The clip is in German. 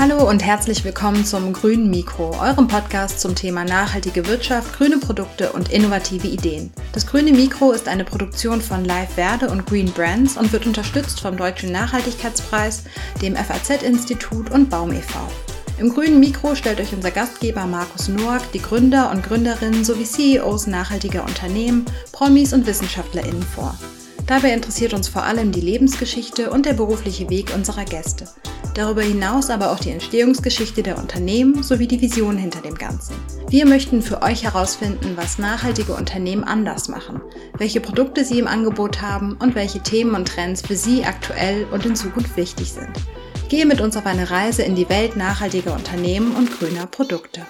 Hallo und herzlich willkommen zum Grünen Mikro, eurem Podcast zum Thema nachhaltige Wirtschaft, grüne Produkte und innovative Ideen. Das Grüne Mikro ist eine Produktion von Live Verde und Green Brands und wird unterstützt vom Deutschen Nachhaltigkeitspreis, dem FAZ-Institut und Baum e.V. Im grünen Mikro stellt euch unser Gastgeber Markus Noack die Gründer und Gründerinnen sowie CEOs nachhaltiger Unternehmen, Promis und WissenschaftlerInnen vor. Dabei interessiert uns vor allem die Lebensgeschichte und der berufliche Weg unserer Gäste. Darüber hinaus aber auch die Entstehungsgeschichte der Unternehmen sowie die Vision hinter dem Ganzen. Wir möchten für euch herausfinden, was nachhaltige Unternehmen anders machen, welche Produkte sie im Angebot haben und welche Themen und Trends für sie aktuell und in Zukunft wichtig sind. Gehe mit uns auf eine Reise in die Welt nachhaltiger Unternehmen und grüner Produkte.